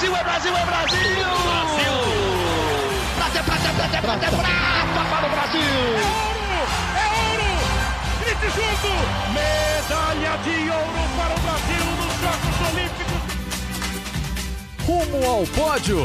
Brasil, é Brasil, é Brasil! Brasil! Prata, prata, prata, prata, prata para o Brasil! É ouro! É ouro! Grite junto! Medalha de ouro para o Brasil nos Jogos Olímpicos! Rumo ao pódio!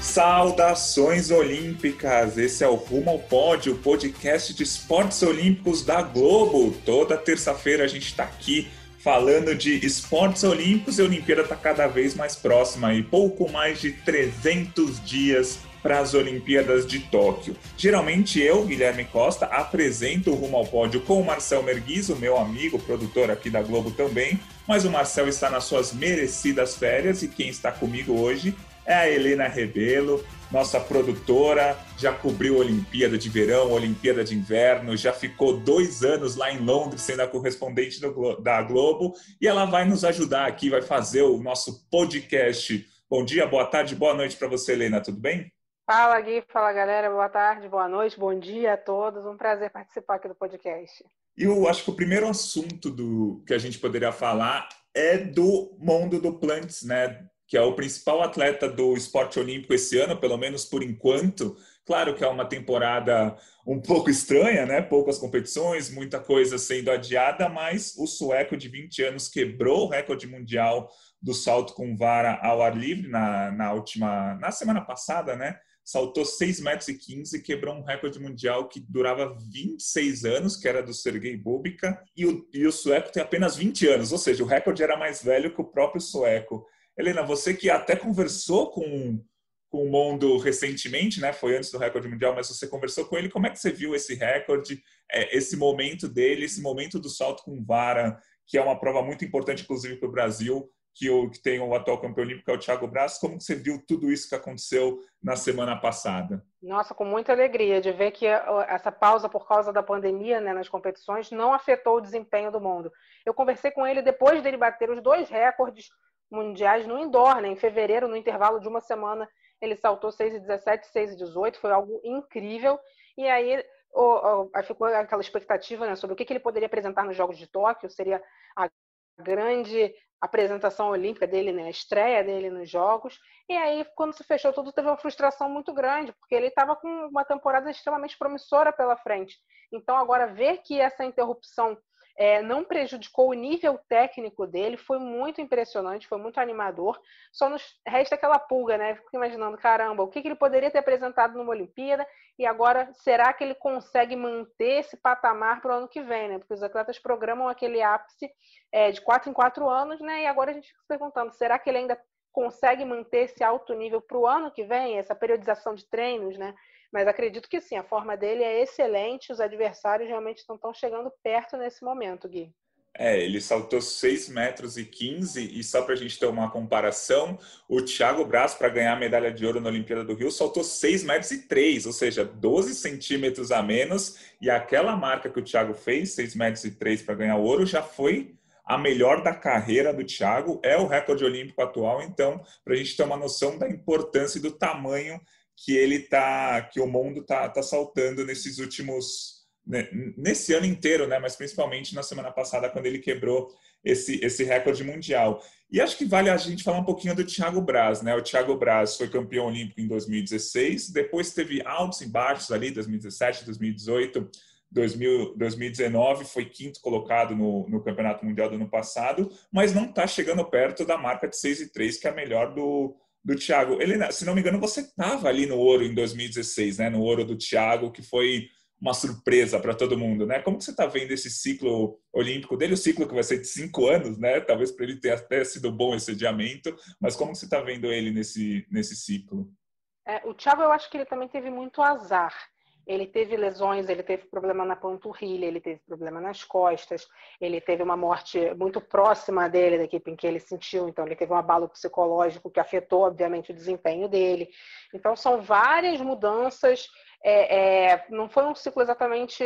Saudações olímpicas! Esse é o Rumo ao Pódio, o podcast de esportes olímpicos da Globo. Toda terça-feira a gente está aqui falando de esportes olímpicos e a Olimpíada está cada vez mais próxima e pouco mais de 300 dias para as Olimpíadas de Tóquio. Geralmente eu, Guilherme Costa, apresento o Rumo ao Pódio com o Marcel Merguiz, o meu amigo, produtor aqui da Globo também, mas o Marcel está nas suas merecidas férias e quem está comigo hoje é a Helena Rebelo, nossa produtora, já cobriu a Olimpíada de Verão, Olimpíada de Inverno, já ficou dois anos lá em Londres sendo a correspondente do, da Globo e ela vai nos ajudar aqui, vai fazer o nosso podcast. Bom dia, boa tarde, boa noite para você, Helena, tudo bem? Fala, Gui, fala galera, boa tarde, boa noite, bom dia a todos, um prazer participar aqui do podcast. E eu acho que o primeiro assunto do que a gente poderia falar é do mundo do Plants, né? Que é o principal atleta do esporte olímpico esse ano, pelo menos por enquanto. Claro que é uma temporada um pouco estranha, né? Poucas competições, muita coisa sendo adiada, mas o sueco de 20 anos quebrou o recorde mundial do salto com vara ao ar livre na, na última, na semana passada, né? Saltou 6 metros e 15, quebrou um recorde mundial que durava 26 anos, que era do Sergei Bubika, e o, e o sueco tem apenas 20 anos, ou seja, o recorde era mais velho que o próprio sueco. Helena, você que até conversou com, com o Mondo recentemente, né? Foi antes do recorde mundial, mas você conversou com ele. Como é que você viu esse recorde, é, esse momento dele, esse momento do salto com vara, que é uma prova muito importante, inclusive, para o Brasil, que, o, que tem o atual campeão olímpico, que é o Thiago Braz. Como você viu tudo isso que aconteceu na semana passada? Nossa, com muita alegria de ver que essa pausa por causa da pandemia né, nas competições não afetou o desempenho do mundo. Eu conversei com ele depois dele bater os dois recordes mundiais no indoor, né? Em fevereiro, no intervalo de uma semana, ele saltou 6,17, 6,18, foi algo incrível. E aí ficou aquela expectativa né, sobre o que, que ele poderia apresentar nos Jogos de Tóquio, seria a grande apresentação olímpica dele, né, a estreia dele nos Jogos. E aí, quando se fechou tudo, teve uma frustração muito grande, porque ele estava com uma temporada extremamente promissora pela frente. Então, agora, ver que essa interrupção é, não prejudicou o nível técnico dele, foi muito impressionante, foi muito animador. Só nos resta aquela pulga, né? Fico imaginando, caramba, o que, que ele poderia ter apresentado numa Olimpíada e agora será que ele consegue manter esse patamar para o ano que vem, né? Porque os atletas programam aquele ápice é, de quatro em quatro anos, né? E agora a gente fica se perguntando, será que ele ainda consegue manter esse alto nível para o ano que vem, essa periodização de treinos, né? Mas acredito que sim, a forma dele é excelente, os adversários realmente estão tão chegando perto nesse momento, Gui. É, ele saltou 6 metros e 15 e só para a gente ter uma comparação, o Thiago Braz, para ganhar a medalha de ouro na Olimpíada do Rio, saltou 6 metros e 3, ou seja, 12 centímetros a menos e aquela marca que o Thiago fez, 6 metros e 3 para ganhar ouro, já foi a melhor da carreira do Thiago, é o recorde olímpico atual, então, para a gente ter uma noção da importância e do tamanho que ele tá, que o mundo tá, tá saltando nesses últimos, né, nesse ano inteiro, né? Mas principalmente na semana passada quando ele quebrou esse, esse recorde mundial. E acho que vale a gente falar um pouquinho do Thiago Braz, né? O Thiago Braz foi campeão olímpico em 2016, depois teve altos e baixos ali, 2017, 2018. 2000, 2019 foi quinto colocado no, no Campeonato Mundial do ano passado, mas não está chegando perto da marca de 6 e 3, que é a melhor do, do Thiago. Helena, se não me engano, você estava ali no ouro em 2016, né? No ouro do Thiago, que foi uma surpresa para todo mundo, né? Como você está vendo esse ciclo olímpico dele? O ciclo que vai ser de cinco anos, né? Talvez para ele tenha até sido bom esse adiamento, mas como você está vendo ele nesse, nesse ciclo? É, o Thiago, eu acho que ele também teve muito azar. Ele teve lesões, ele teve problema na panturrilha, ele teve problema nas costas, ele teve uma morte muito próxima dele, da equipe em que ele sentiu, então ele teve um abalo psicológico que afetou, obviamente, o desempenho dele. Então, são várias mudanças. É, é, não foi um ciclo exatamente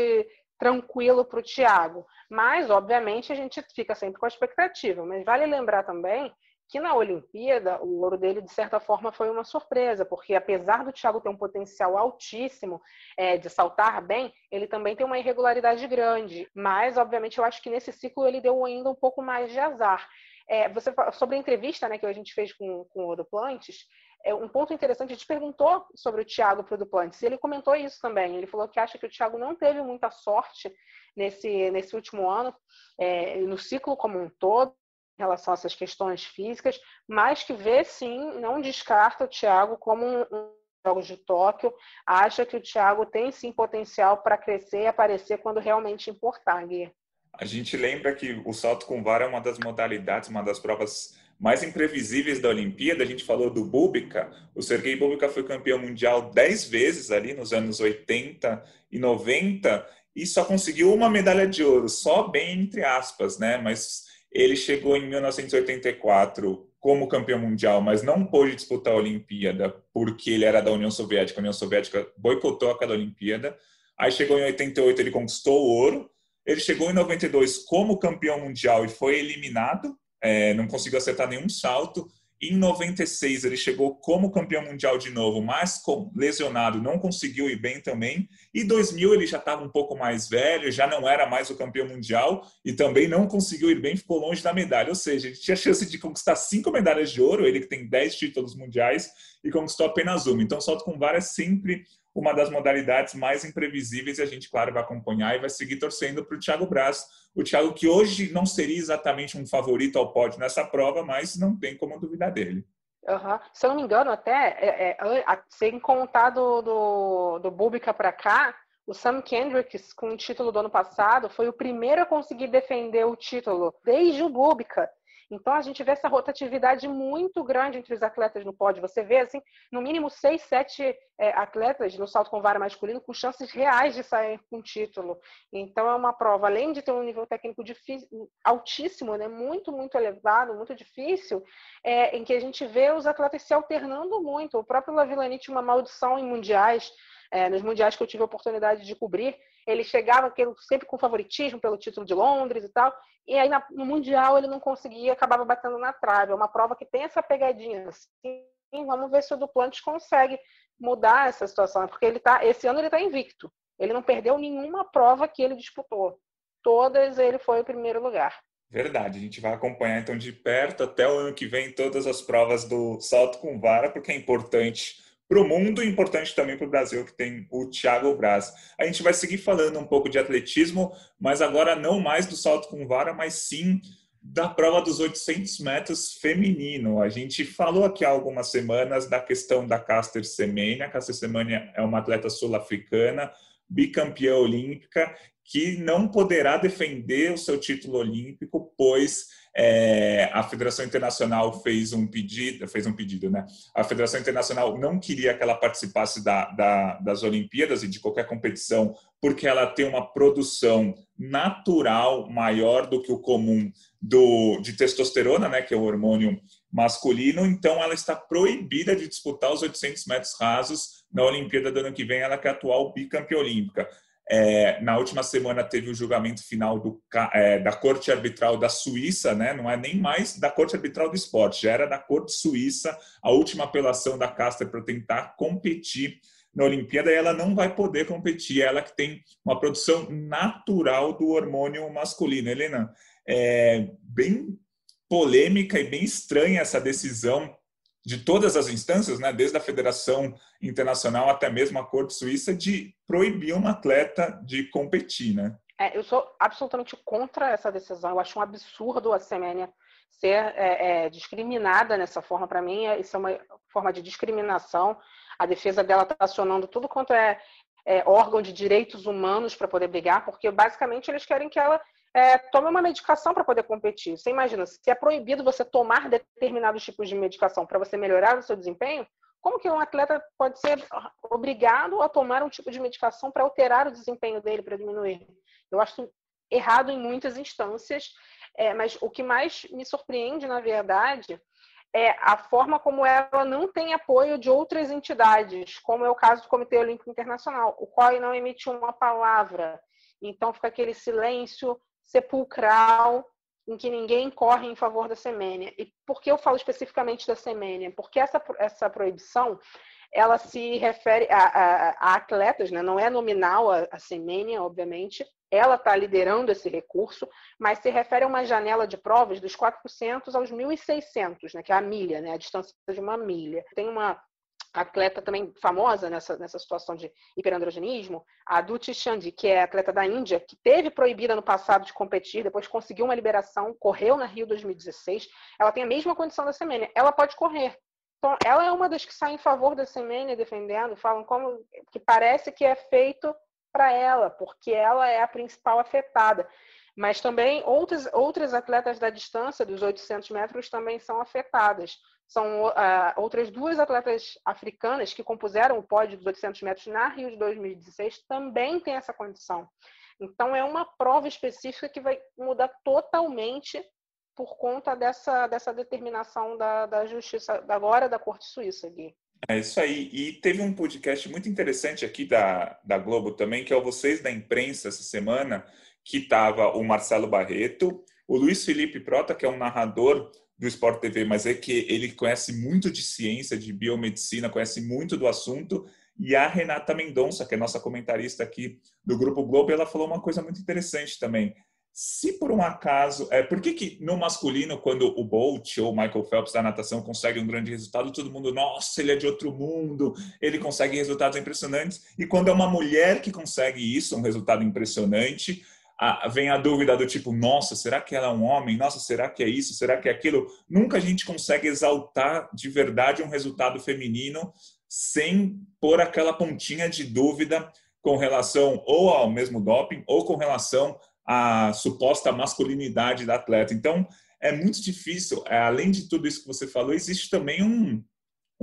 tranquilo para o Thiago, mas, obviamente, a gente fica sempre com a expectativa. Mas vale lembrar também que na Olimpíada o ouro dele, de certa forma, foi uma surpresa, porque apesar do Thiago ter um potencial altíssimo é, de saltar bem, ele também tem uma irregularidade grande. Mas, obviamente, eu acho que nesse ciclo ele deu ainda um pouco mais de azar. É, você sobre a entrevista né, que a gente fez com, com o Duplantes, é um ponto interessante, a gente perguntou sobre o Thiago para o Duplantes, e ele comentou isso também. Ele falou que acha que o Thiago não teve muita sorte nesse, nesse último ano, é, no ciclo como um todo, relação a essas questões físicas, mas que vê sim, não descarta o Thiago como um, um Jogos de Tóquio, acha que o Thiago tem sim potencial para crescer e aparecer quando realmente importar, Gui. A gente lembra que o salto com vara é uma das modalidades, uma das provas mais imprevisíveis da Olimpíada. A gente falou do Búbica. O Sergei Búbica foi campeão mundial 10 vezes ali nos anos 80 e 90 e só conseguiu uma medalha de ouro, só bem entre aspas, né? Mas ele chegou em 1984 como campeão mundial, mas não pôde disputar a Olimpíada porque ele era da União Soviética. A União Soviética boicotou aquela Olimpíada. Aí chegou em 88, ele conquistou o ouro. Ele chegou em 92 como campeão mundial e foi eliminado, é, não conseguiu acertar nenhum salto. Em 96 ele chegou como campeão mundial de novo, mas lesionado, não conseguiu ir bem também. E 2000 ele já estava um pouco mais velho, já não era mais o campeão mundial e também não conseguiu ir bem, ficou longe da medalha. Ou seja, ele tinha chance de conquistar cinco medalhas de ouro, ele que tem 10 títulos mundiais e conquistou apenas uma. Então, salto com vara é sempre uma das modalidades mais imprevisíveis e a gente, claro, vai acompanhar e vai seguir torcendo para o Thiago Braz. O Thiago que hoje não seria exatamente um favorito ao pódio nessa prova, mas não tem como duvidar dele. Uhum. Se eu não me engano, até é, é, sem contar do, do, do Búbica para cá, o Sam Kendricks, com o título do ano passado, foi o primeiro a conseguir defender o título desde o Búbica. Então a gente vê essa rotatividade muito grande entre os atletas no pódio. Você vê assim, no mínimo seis, sete é, atletas no salto com vara masculino com chances reais de sair com título. Então é uma prova, além de ter um nível técnico difícil, altíssimo, né, muito muito elevado, muito difícil, é, em que a gente vê os atletas se alternando muito. O próprio Lavilani tinha uma maldição em mundiais. É, nos mundiais que eu tive a oportunidade de cobrir, ele chegava sempre com favoritismo pelo título de Londres e tal, e aí no Mundial ele não conseguia, acabava batendo na trave. É uma prova que tem essa pegadinha. Assim, vamos ver se o Duplantis consegue mudar essa situação, porque ele tá, esse ano ele está invicto. Ele não perdeu nenhuma prova que ele disputou. Todas ele foi o primeiro lugar. Verdade, a gente vai acompanhar então de perto até o ano que vem todas as provas do salto com vara, porque é importante para o mundo e importante também para o Brasil, que tem o Thiago Braz. A gente vai seguir falando um pouco de atletismo, mas agora não mais do salto com vara, mas sim da prova dos 800 metros feminino. A gente falou aqui há algumas semanas da questão da Caster Semenya. A Caster Semenya é uma atleta sul-africana, bicampeã olímpica, que não poderá defender o seu título olímpico, pois é, a Federação Internacional fez um pedido, fez um pedido, né? A Federação Internacional não queria que ela participasse da, da, das Olimpíadas e de qualquer competição, porque ela tem uma produção natural maior do que o comum do, de testosterona, né? Que é o hormônio masculino. Então, ela está proibida de disputar os 800 metros rasos na Olimpíada do ano que vem. Ela que é a atual bicampeã olímpica. É, na última semana teve o julgamento final do, é, da Corte Arbitral da Suíça, né? não é nem mais da Corte Arbitral do Esporte, já era da Corte Suíça, a última apelação da Caster para tentar competir na Olimpíada e ela não vai poder competir, ela que tem uma produção natural do hormônio masculino. Helena, é bem polêmica e bem estranha essa decisão de todas as instâncias, né, desde a Federação Internacional até mesmo a Corte Suíça, de proibir um atleta de competir, né? É, eu sou absolutamente contra essa decisão. Eu acho um absurdo a Semênia ser é, é, discriminada nessa forma. Para mim, isso é uma forma de discriminação. A defesa dela está acionando tudo quanto é, é órgão de direitos humanos para poder brigar, porque basicamente eles querem que ela é, tome uma medicação para poder competir. Você imagina, se é proibido você tomar determinados tipos de medicação para você melhorar o seu desempenho, como que um atleta pode ser obrigado a tomar um tipo de medicação para alterar o desempenho dele, para diminuir? Eu acho errado em muitas instâncias, é, mas o que mais me surpreende, na verdade, é a forma como ela não tem apoio de outras entidades, como é o caso do Comitê Olímpico Internacional, o qual não emite uma palavra. Então fica aquele silêncio sepulcral em que ninguém corre em favor da semênia. E por que eu falo especificamente da semênia? Porque essa, essa proibição ela se refere a, a, a atletas, né? não é nominal a, a semênia, obviamente, ela está liderando esse recurso, mas se refere a uma janela de provas dos 400 aos 1.600, né? que é a milha, né? a distância de uma milha. Tem uma atleta também famosa nessa, nessa situação de hiperandrogenismo, a Duti Chandi, que é atleta da Índia, que teve proibida no passado de competir, depois conseguiu uma liberação, correu na Rio 2016. Ela tem a mesma condição da Semenya, ela pode correr. Então, ela é uma das que sai em favor da Semenya, defendendo, falam como que parece que é feito para ela, porque ela é a principal afetada. Mas também outras, outras atletas da distância dos 800 metros também são afetadas. São uh, outras duas atletas africanas que compuseram o pódio dos 800 metros na Rio de 2016 também têm essa condição. Então, é uma prova específica que vai mudar totalmente por conta dessa, dessa determinação da, da justiça, agora da Corte Suíça, Gui. É isso aí. E teve um podcast muito interessante aqui da, da Globo também, que é o Vocês da Imprensa, essa semana, que estava o Marcelo Barreto, o Luiz Felipe Prota, que é um narrador do Sport TV, mas é que ele conhece muito de ciência, de biomedicina, conhece muito do assunto, e a Renata Mendonça, que é nossa comentarista aqui do Grupo Globo, ela falou uma coisa muito interessante também. Se por um acaso, é, por que, que no masculino, quando o Bolt ou o Michael Phelps da natação consegue um grande resultado, todo mundo, nossa, ele é de outro mundo, ele consegue resultados impressionantes, e quando é uma mulher que consegue isso, um resultado impressionante, a, vem a dúvida do tipo, nossa, será que ela é um homem? Nossa, será que é isso? Será que é aquilo? Nunca a gente consegue exaltar de verdade um resultado feminino sem pôr aquela pontinha de dúvida com relação ou ao mesmo doping ou com relação à suposta masculinidade da atleta. Então, é muito difícil. É, além de tudo isso que você falou, existe também um,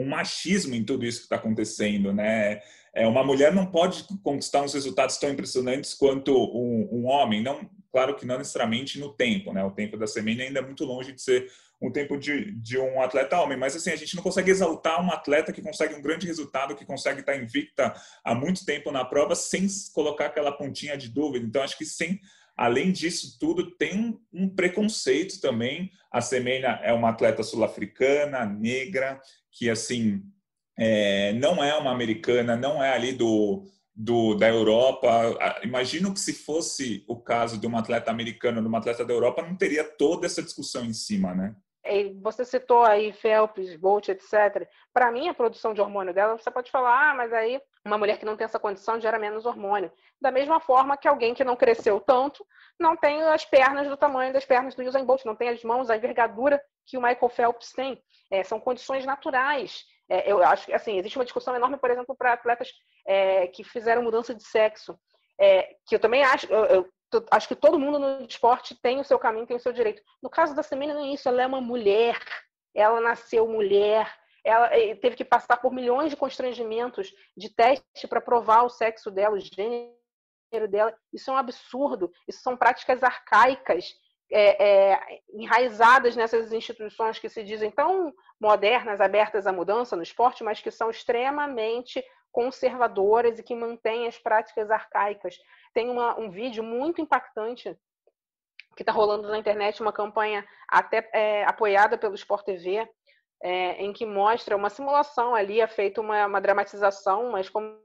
um machismo em tudo isso que está acontecendo, né? É, uma mulher não pode conquistar uns resultados tão impressionantes quanto um, um, homem. Não, claro que não necessariamente no tempo, né? O tempo da semana ainda é muito longe de ser um tempo de, de um atleta homem, mas assim a gente não consegue exaltar um atleta que consegue um grande resultado, que consegue estar invicta há muito tempo na prova sem colocar aquela pontinha de dúvida. Então acho que sem Além disso tudo, tem um, um preconceito também. A Semenya é uma atleta sul-africana, negra, que assim é, não é uma americana, não é ali do, do, da Europa. Imagino que se fosse o caso de uma atleta americana, de uma atleta da Europa, não teria toda essa discussão em cima, né? Você citou aí Phelps, Bolt, etc. Para mim, a produção de hormônio dela, você pode falar, ah, mas aí uma mulher que não tem essa condição gera menos hormônio. Da mesma forma que alguém que não cresceu tanto não tem as pernas do tamanho das pernas do Usain Bolt, não tem as mãos, a envergadura que o Michael Phelps tem. É, são condições naturais. É, eu acho que assim, existe uma discussão enorme, por exemplo, para atletas é, que fizeram mudança de sexo. É, que eu também acho, eu, eu, acho que todo mundo no esporte tem o seu caminho, tem o seu direito. No caso da Semina, não é isso, ela é uma mulher, ela nasceu mulher, ela é, teve que passar por milhões de constrangimentos de teste para provar o sexo dela, o gênero dela. Isso é um absurdo, isso são práticas arcaicas é, é, enraizadas nessas instituições que se dizem tão modernas, abertas à mudança no esporte, mas que são extremamente conservadoras e que mantêm as práticas arcaicas. Tem uma, um vídeo muito impactante que está rolando na internet, uma campanha até é, apoiada pelo Sport TV, é, em que mostra uma simulação ali, é feita uma, uma dramatização, mas como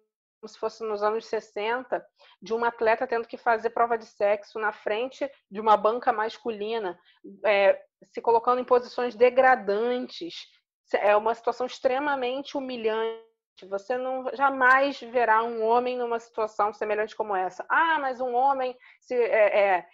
se fosse nos anos 60, de uma atleta tendo que fazer prova de sexo na frente de uma banca masculina, é, se colocando em posições degradantes. É uma situação extremamente humilhante. Você não jamais verá um homem numa situação semelhante como essa. Ah, mas um homem se, é, é,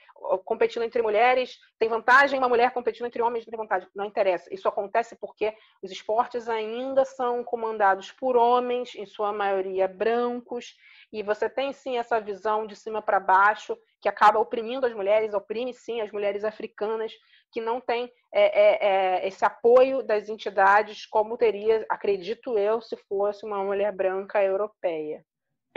competindo entre mulheres tem vantagem, uma mulher competindo entre homens não tem vantagem. Não interessa. Isso acontece porque os esportes ainda são comandados por homens, em sua maioria brancos, e você tem sim essa visão de cima para baixo que acaba oprimindo as mulheres, oprime sim as mulheres africanas que não têm é, é, é, esse apoio das entidades como teria, acredito eu, se fosse uma mulher branca europeia.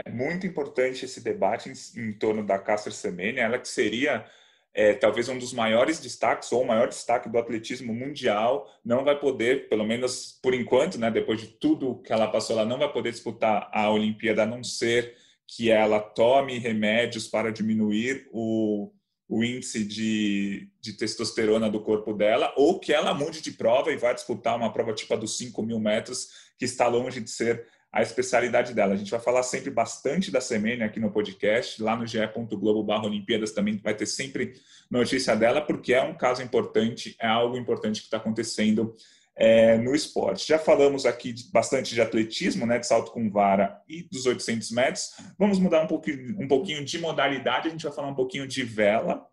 É muito importante esse debate em, em torno da Caster Semenya, ela que seria é, talvez um dos maiores destaques ou o maior destaque do atletismo mundial, não vai poder, pelo menos por enquanto, né, depois de tudo que ela passou, ela não vai poder disputar a Olimpíada, a não ser que ela tome remédios para diminuir o, o índice de, de testosterona do corpo dela, ou que ela mude de prova e vá disputar uma prova tipo a dos 5 mil metros, que está longe de ser a especialidade dela. A gente vai falar sempre bastante da Semene aqui no podcast, lá no ge.globo Olimpíadas também vai ter sempre notícia dela, porque é um caso importante, é algo importante que está acontecendo é, no esporte. Já falamos aqui de, bastante de atletismo, né, de salto com vara e dos 800 metros. Vamos mudar um pouquinho, um pouquinho de modalidade, a gente vai falar um pouquinho de vela,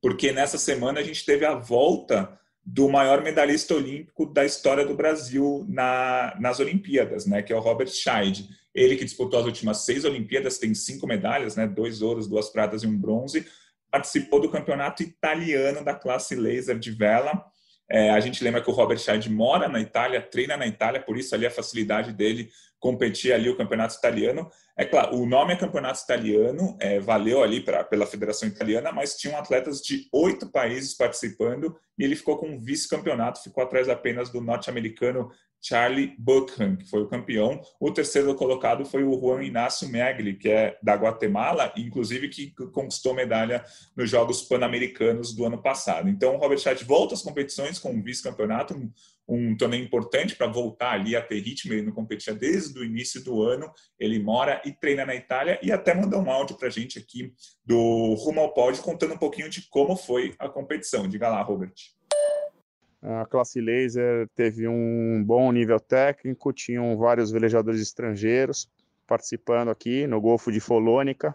porque nessa semana a gente teve a volta do maior medalhista olímpico da história do Brasil na, nas Olimpíadas, né, que é o Robert Scheid. Ele que disputou as últimas seis Olimpíadas, tem cinco medalhas, né, dois ouros, duas pratas e um bronze, participou do campeonato italiano da classe laser de vela, é, a gente lembra que o Robert Scheid mora na Itália, treina na Itália, por isso ali a facilidade dele competir ali o campeonato italiano. É claro, o nome é campeonato italiano, é, valeu ali pra, pela Federação Italiana, mas tinham atletas de oito países participando e ele ficou com um vice-campeonato, ficou atrás apenas do norte-americano Charlie Buchan, que foi o campeão. O terceiro colocado foi o Juan Inácio Megli, que é da Guatemala, inclusive que conquistou medalha nos Jogos Pan-Americanos do ano passado. Então, o Robert Scheid volta às competições com um vice-campeonato, um, torneio importante para voltar ali a ter ritmo. Ele não competia desde o início do ano. Ele mora e treina na Itália e até mandou um áudio para a gente aqui do Rumo ao Pódio, contando um pouquinho de como foi a competição. Diga lá, Robert. A classe laser teve um bom nível técnico, tinham vários velejadores estrangeiros participando aqui no Golfo de Folônica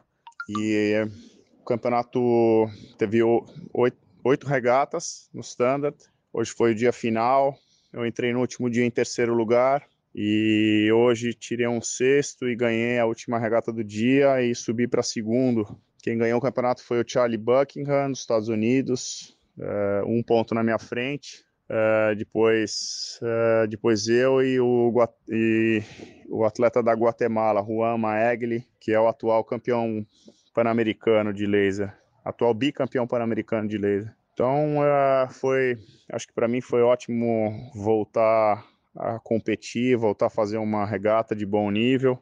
e o campeonato teve oito, oito regatas no standard. Hoje foi o dia final. Eu entrei no último dia em terceiro lugar e hoje tirei um sexto e ganhei a última regata do dia e subi para segundo. Quem ganhou o campeonato foi o Charlie Buckingham, dos Estados Unidos, eh, um ponto na minha frente. Uh, depois, uh, depois eu e o, e o atleta da Guatemala, Juan Maegli, que é o atual campeão pan-americano de laser, atual bicampeão pan-americano de laser. Então, uh, foi, acho que para mim foi ótimo voltar a competir, voltar a fazer uma regata de bom nível.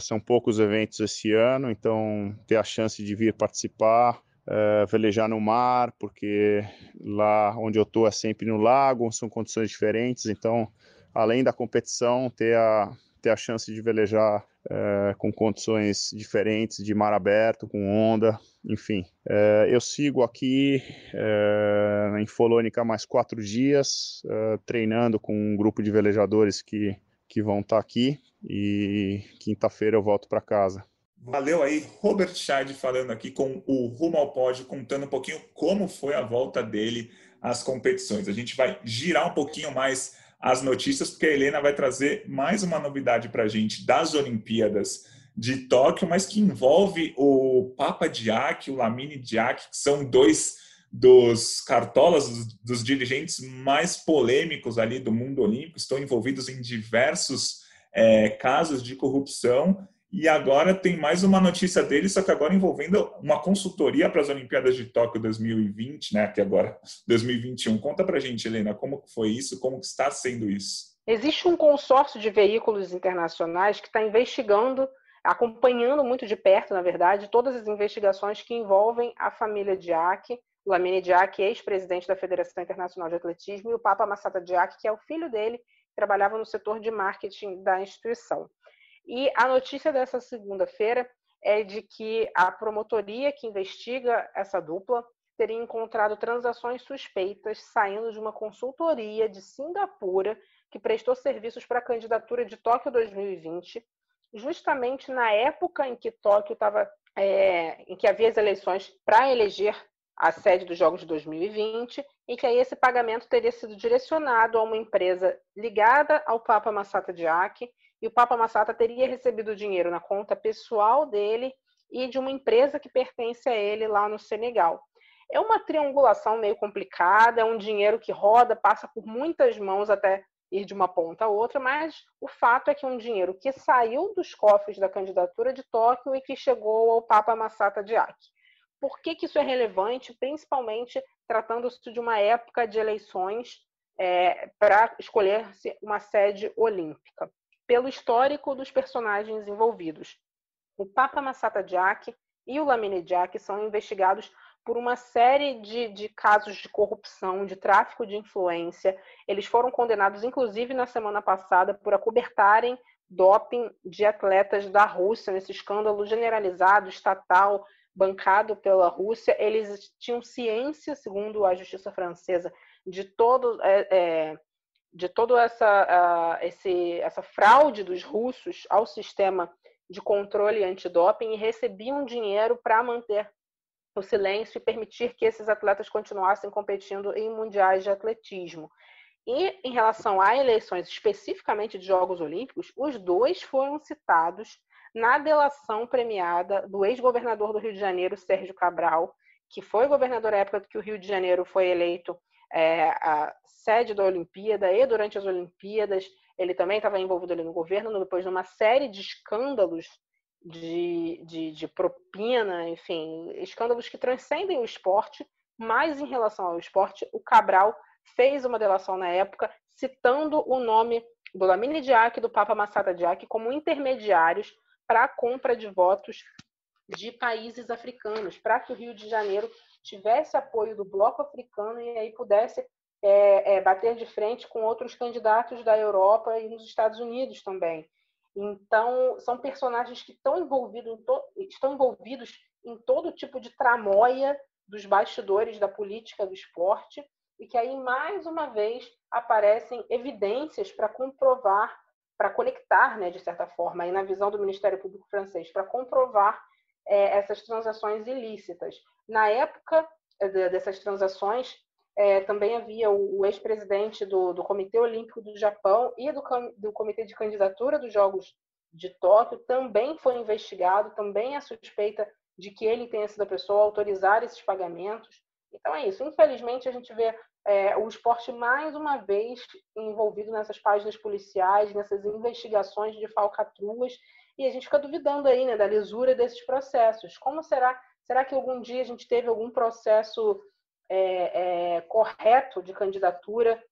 são poucos eventos esse ano, então ter a chance de vir participar uh, velejar no mar, porque lá onde eu estou é sempre no lago, são condições diferentes, então, além da competição, ter a, ter a chance de velejar uh, com condições diferentes, de mar aberto, com onda, enfim. Uh, eu sigo aqui em Folônica mais quatro dias, treinando com um grupo de velejadores que, que vão estar tá aqui, e quinta-feira eu volto para casa. Valeu aí, Robert Scheid falando aqui com o Rumo ao Pódio, contando um pouquinho como foi a volta dele às competições. A gente vai girar um pouquinho mais as notícias, porque a Helena vai trazer mais uma novidade para a gente das Olimpíadas de Tóquio, mas que envolve o Papa Diak o Lamine Diak, que são dois dos cartolas, dos, dos dirigentes mais polêmicos ali do mundo olímpico, estão envolvidos em diversos é, casos de corrupção e agora tem mais uma notícia dele, só que agora envolvendo uma consultoria para as Olimpíadas de Tóquio 2020, né? Que agora 2021. Conta para gente, Helena, como foi isso, como está sendo isso? Existe um consórcio de veículos internacionais que está investigando, acompanhando muito de perto, na verdade, todas as investigações que envolvem a família Diak, Lamine Diak, ex-presidente da Federação Internacional de Atletismo, e o Papa Massata Diak, que é o filho dele, que trabalhava no setor de marketing da instituição. E a notícia dessa segunda-feira é de que a promotoria que investiga essa dupla teria encontrado transações suspeitas saindo de uma consultoria de Singapura que prestou serviços para a candidatura de Tóquio 2020, justamente na época em que Tóquio estava, é, em que havia as eleições para eleger a sede dos Jogos de 2020, e que aí esse pagamento teria sido direcionado a uma empresa ligada ao Papa Massata Diak e o Papa Massata teria recebido dinheiro na conta pessoal dele e de uma empresa que pertence a ele lá no Senegal. É uma triangulação meio complicada, é um dinheiro que roda, passa por muitas mãos até ir de uma ponta a outra, mas o fato é que é um dinheiro que saiu dos cofres da candidatura de Tóquio e que chegou ao Papa Massata Diak. Por que, que isso é relevante? Principalmente tratando-se de uma época de eleições é, para escolher uma sede olímpica pelo histórico dos personagens envolvidos. O Papa Massata Diak e o Lamine Diak são investigados por uma série de, de casos de corrupção, de tráfico de influência. Eles foram condenados, inclusive, na semana passada, por acobertarem doping de atletas da Rússia, nesse escândalo generalizado, estatal, bancado pela Rússia. Eles tinham ciência, segundo a justiça francesa, de todo, é, é, de toda essa, esse, essa fraude dos russos ao sistema de controle antidoping e recebiam dinheiro para manter o silêncio e permitir que esses atletas continuassem competindo em mundiais de atletismo. E em relação a eleições especificamente de Jogos Olímpicos, os dois foram citados na delação premiada do ex-governador do Rio de Janeiro, Sérgio Cabral, que foi governador à época que o Rio de Janeiro foi eleito é, a sede da Olimpíada e durante as Olimpíadas ele também estava envolvido ali no governo, depois de uma série de escândalos de, de, de propina, enfim, escândalos que transcendem o esporte, mas em relação ao esporte, o Cabral fez uma delação na época citando o nome do Lamine Diak e do Papa Massata Diak como intermediários para a compra de votos de países africanos, para que o Rio de Janeiro tivesse apoio do bloco africano e aí pudesse é, é, bater de frente com outros candidatos da Europa e nos Estados Unidos também. Então, são personagens que estão envolvidos, em estão envolvidos em todo tipo de tramóia dos bastidores da política do esporte e que aí, mais uma vez, aparecem evidências para comprovar, para conectar, né, de certa forma, aí na visão do Ministério Público francês, para comprovar é, essas transações ilícitas. Na época é, dessas transações, é, também havia o, o ex-presidente do, do, Comitê Olímpico do Japão e do, do Comitê de Candidatura dos Jogos de Tóquio, também foi investigado, também é suspeita de que ele tenha sido a pessoa a autorizar esses pagamentos. Então é isso. Infelizmente, a gente vê é, o esporte mais uma vez envolvido nessas páginas policiais, nessas investigações de falcatruas, e a gente fica duvidando aí né, da lisura desses processos. Como será? Será que algum dia a gente teve algum processo é, é, correto de candidatura?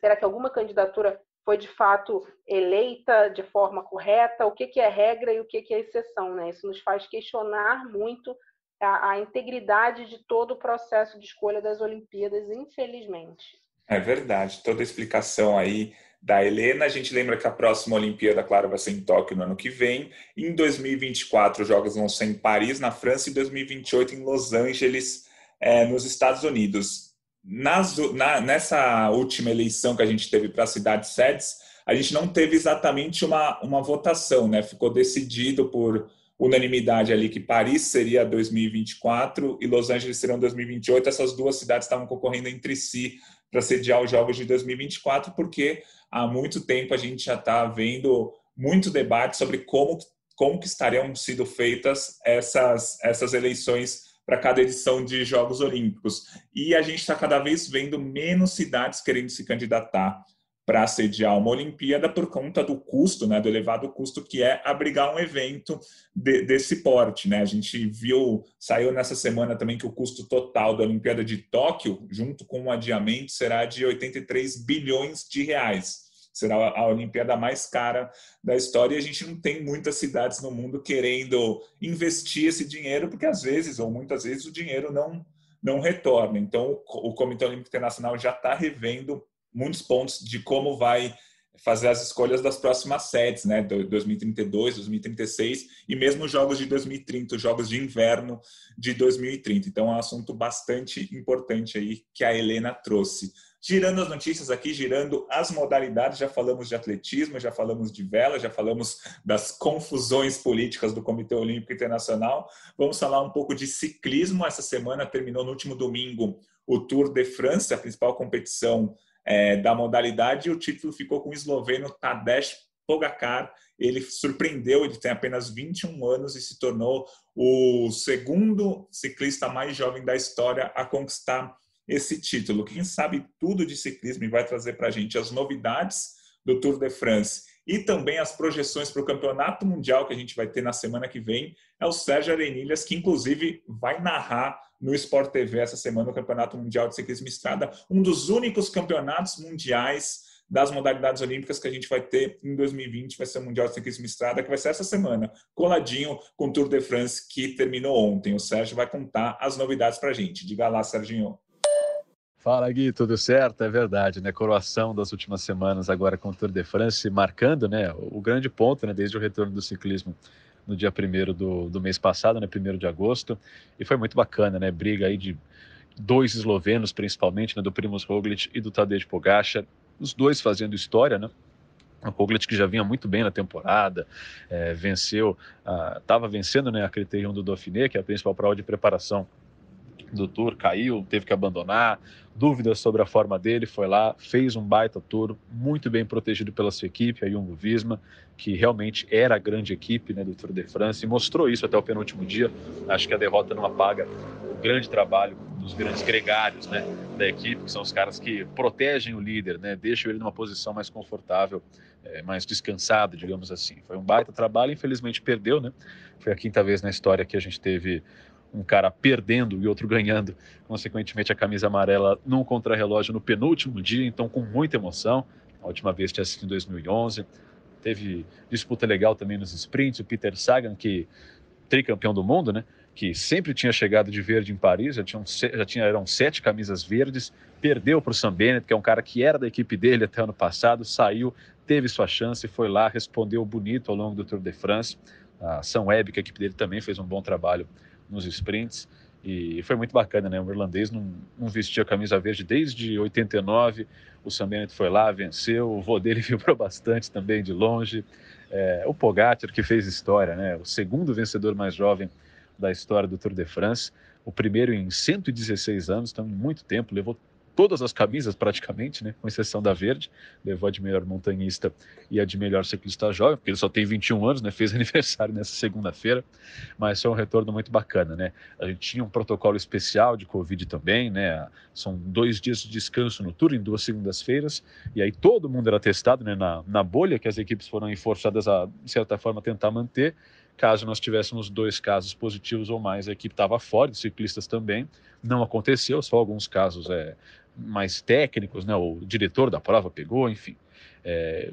Será que alguma candidatura foi de fato eleita de forma correta? O que, que é regra e o que, que é exceção? Né? Isso nos faz questionar muito a, a integridade de todo o processo de escolha das Olimpíadas, infelizmente. É verdade, toda a explicação aí da Helena. A gente lembra que a próxima Olimpíada, claro, vai ser em Tóquio no ano que vem. Em 2024, os Jogos vão ser em Paris, na França, e em 2028 em Los Angeles, é, nos Estados Unidos. Nas, na, nessa última eleição que a gente teve para as cidades sedes, a gente não teve exatamente uma, uma votação, né? Ficou decidido por unanimidade ali que Paris seria 2024 e Los Angeles serão 2028. Essas duas cidades estavam concorrendo entre si para sediar os Jogos de 2024, porque há muito tempo a gente já está vendo muito debate sobre como, como que estariam sendo feitas essas, essas eleições para cada edição de Jogos Olímpicos. E a gente está cada vez vendo menos cidades querendo se candidatar para sediar uma Olimpíada por conta do custo, né, do elevado custo que é abrigar um evento de, desse porte. Né? A gente viu, saiu nessa semana também que o custo total da Olimpíada de Tóquio, junto com o adiamento, será de 83 bilhões de reais será a Olimpíada mais cara da história e a gente não tem muitas cidades no mundo querendo investir esse dinheiro, porque às vezes, ou muitas vezes, o dinheiro não, não retorna. Então, o Comitê Olímpico Internacional já está revendo muitos pontos de como vai fazer as escolhas das próximas sedes, né, 2032, 2036 e mesmo os jogos de 2030, os jogos de inverno de 2030. Então é um assunto bastante importante aí que a Helena trouxe. Girando as notícias aqui, girando as modalidades, já falamos de atletismo, já falamos de vela, já falamos das confusões políticas do Comitê Olímpico Internacional. Vamos falar um pouco de ciclismo. Essa semana terminou no último domingo o Tour de France, a principal competição é, da modalidade, e o título ficou com o esloveno Tadej Pogacar. Ele surpreendeu, ele tem apenas 21 anos e se tornou o segundo ciclista mais jovem da história a conquistar esse título. Quem sabe tudo de ciclismo e vai trazer para a gente as novidades do Tour de France e também as projeções para o Campeonato Mundial que a gente vai ter na semana que vem é o Sérgio Arenilhas, que inclusive vai narrar no Sport TV essa semana o Campeonato Mundial de Ciclismo Estrada, um dos únicos campeonatos mundiais das modalidades olímpicas que a gente vai ter em 2020, vai ser o Mundial de Ciclismo Estrada, que vai ser essa semana, coladinho com o Tour de France, que terminou ontem. O Sérgio vai contar as novidades para a gente. Diga lá, Serginho. Fala Gui, tudo certo? É verdade, né? Coroação das últimas semanas agora com o Tour de France, marcando né, o grande ponto, né, desde o retorno do ciclismo no dia 1 do, do mês passado, né, 1 de agosto, e foi muito bacana, né? Briga aí de dois eslovenos, principalmente, né, do Primoz Roglic e do Tadej Pogacar, os dois fazendo história, né? O Roglic que já vinha muito bem na temporada, é, venceu, estava vencendo né, a Criterium do Dauphiné, que é a principal prova de preparação do Tour, caiu, teve que abandonar, dúvidas sobre a forma dele, foi lá, fez um baita tour, muito bem protegido pela sua equipe, a Jumbo Visma, que realmente era a grande equipe né, do Tour de France e mostrou isso até o penúltimo dia. Acho que a derrota não apaga o grande trabalho dos grandes gregários né, da equipe, que são os caras que protegem o líder, né, deixam ele numa posição mais confortável, é, mais descansado, digamos assim. Foi um baita trabalho, infelizmente perdeu, né? Foi a quinta vez na história que a gente teve um cara perdendo e outro ganhando, consequentemente a camisa amarela num contrarrelógio no penúltimo dia, então com muita emoção. A última vez tinha sido em 2011. Teve disputa legal também nos sprints, o Peter Sagan, que tricampeão do mundo, né? Que sempre tinha chegado de verde em Paris, já, tinha, já tinha eram sete camisas verdes, perdeu para o Sam Bennett, que é um cara que era da equipe dele até ano passado, saiu, teve sua chance, foi lá, respondeu bonito ao longo do Tour de France. A Sam Webb, que a equipe dele também fez um bom trabalho nos sprints. E foi muito bacana, né? O irlandês não, não vestia a camisa verde desde 89. O Sam Bennett foi lá, venceu. O vô dele vibrou bastante também de longe. É, o Pogacar, que fez história, né? O segundo vencedor mais jovem da história do Tour de France. O primeiro em 116 anos, então muito tempo, levou todas as camisas praticamente, né, com exceção da verde, levou a de melhor montanhista e a de melhor ciclista jovem, porque ele só tem 21 anos, né, fez aniversário nessa segunda-feira, mas foi um retorno muito bacana, né, a gente tinha um protocolo especial de Covid também, né, são dois dias de descanso no tour, em duas segundas-feiras, e aí todo mundo era testado, né, na, na bolha que as equipes foram forçadas a, de certa forma, tentar manter, Caso nós tivéssemos dois casos positivos ou mais, a equipe estava fora, de ciclistas também. Não aconteceu, só alguns casos é, mais técnicos, né? O diretor da prova pegou, enfim. É,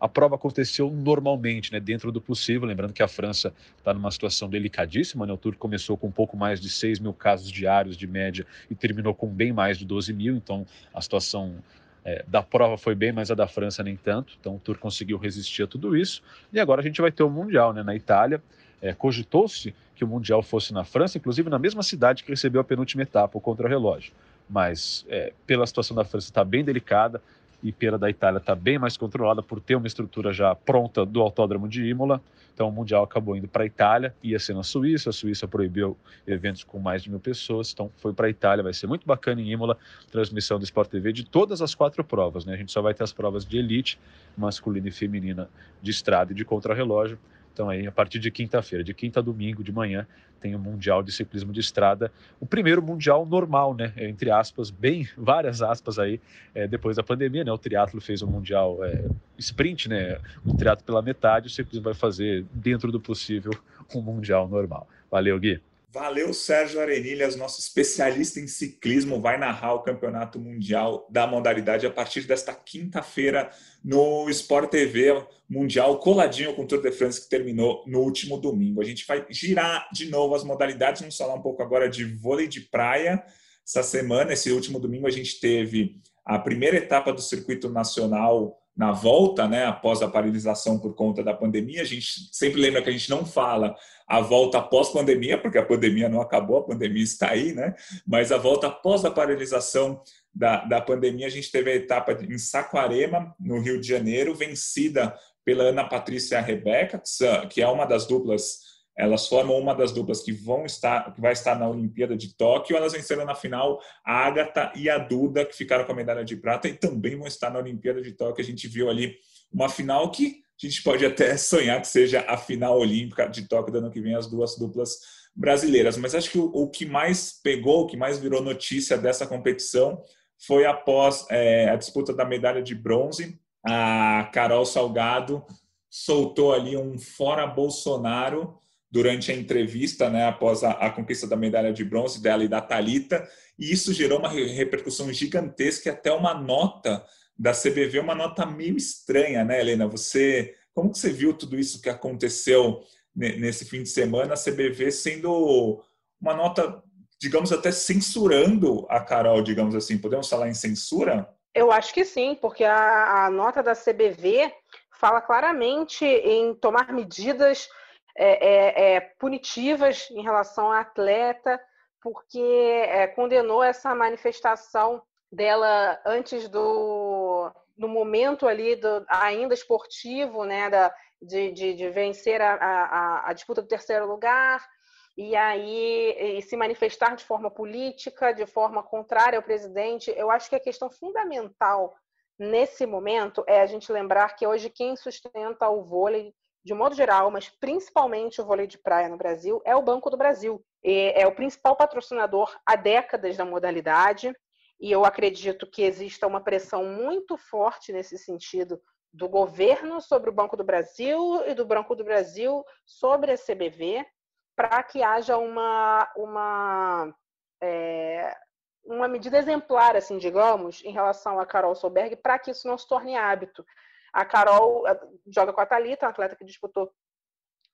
a prova aconteceu normalmente, né, dentro do possível. Lembrando que a França está numa situação delicadíssima. Né? O Tour começou com um pouco mais de 6 mil casos diários de média e terminou com bem mais de 12 mil. Então a situação é, da prova foi bem, mas a da França nem tanto. Então o Tour conseguiu resistir a tudo isso. E agora a gente vai ter o Mundial né, na Itália. É, Cogitou-se que o Mundial fosse na França, inclusive na mesma cidade que recebeu a penúltima etapa, o contra-relógio mas é, pela situação da França está bem delicada e pela da Itália está bem mais controlada por ter uma estrutura já pronta do autódromo de Imola. Então o Mundial acabou indo para a Itália, ia ser na Suíça, a Suíça proibiu eventos com mais de mil pessoas, então foi para a Itália, vai ser muito bacana em Imola, transmissão do Sport TV de todas as quatro provas, né? A gente só vai ter as provas de elite, masculina e feminina, de estrada e de contrarrelógio. Então aí, a partir de quinta-feira, de quinta a domingo de manhã, tem o Mundial de Ciclismo de Estrada, o primeiro Mundial normal, né? Entre aspas, bem, várias aspas aí, é, depois da pandemia, né? O triatlo fez o Mundial é, sprint, né? O triatlo pela metade, o ciclismo vai fazer, dentro do possível, um Mundial normal. Valeu, Gui. Valeu, Sérgio Arenilhas, nosso especialista em ciclismo, vai narrar o Campeonato Mundial da modalidade a partir desta quinta-feira no Sport TV Mundial, coladinho com o Tour de France que terminou no último domingo. A gente vai girar de novo as modalidades, vamos falar um pouco agora de vôlei de praia. Essa semana, esse último domingo, a gente teve a primeira etapa do circuito nacional na volta, né, após a paralisação por conta da pandemia. A gente sempre lembra que a gente não fala a volta após pandemia, porque a pandemia não acabou, a pandemia está aí, né? Mas a volta após a paralisação da, da pandemia, a gente teve a etapa em Saquarema, no Rio de Janeiro, vencida pela Ana Patrícia Rebeca, que é uma das duplas elas formam uma das duplas que vão estar, que vai estar na Olimpíada de Tóquio. Elas venceram na final a Agatha e a Duda, que ficaram com a medalha de prata e também vão estar na Olimpíada de Tóquio. A gente viu ali uma final que a gente pode até sonhar que seja a final olímpica de Tóquio do ano que vem, as duas duplas brasileiras. Mas acho que o, o que mais pegou, o que mais virou notícia dessa competição foi após é, a disputa da medalha de bronze. A Carol Salgado soltou ali um fora Bolsonaro durante a entrevista, né, após a, a, conquista da medalha de bronze dela e da Talita, e isso gerou uma repercussão gigantesca, até uma nota da CBV uma nota meio estranha, né, Helena? Você, como que você viu tudo isso que aconteceu nesse fim de semana? A CBV sendo uma nota, digamos até censurando a Carol, digamos assim. Podemos falar em censura? Eu acho que sim, porque a, a nota da CBV fala claramente em tomar medidas é, é, é, punitivas em relação à atleta, porque é, condenou essa manifestação dela antes do no momento ali do, ainda esportivo, né, da, de, de, de vencer a, a, a, disputa do terceiro lugar e aí e se manifestar de forma política, de forma contrária ao presidente. Eu acho que a questão fundamental nesse momento é a gente lembrar que hoje quem sustenta o vôlei de modo geral, mas principalmente o vôlei de praia no Brasil, é o Banco do Brasil. É o principal patrocinador há décadas da modalidade, e eu acredito que exista uma pressão muito forte nesse sentido do governo sobre o Banco do Brasil e do Banco do Brasil sobre a CBV, para que haja uma, uma, é, uma medida exemplar, assim, digamos, em relação a Carol Solberg, para que isso não se torne hábito. A Carol joga com a Thalita, uma atleta que disputou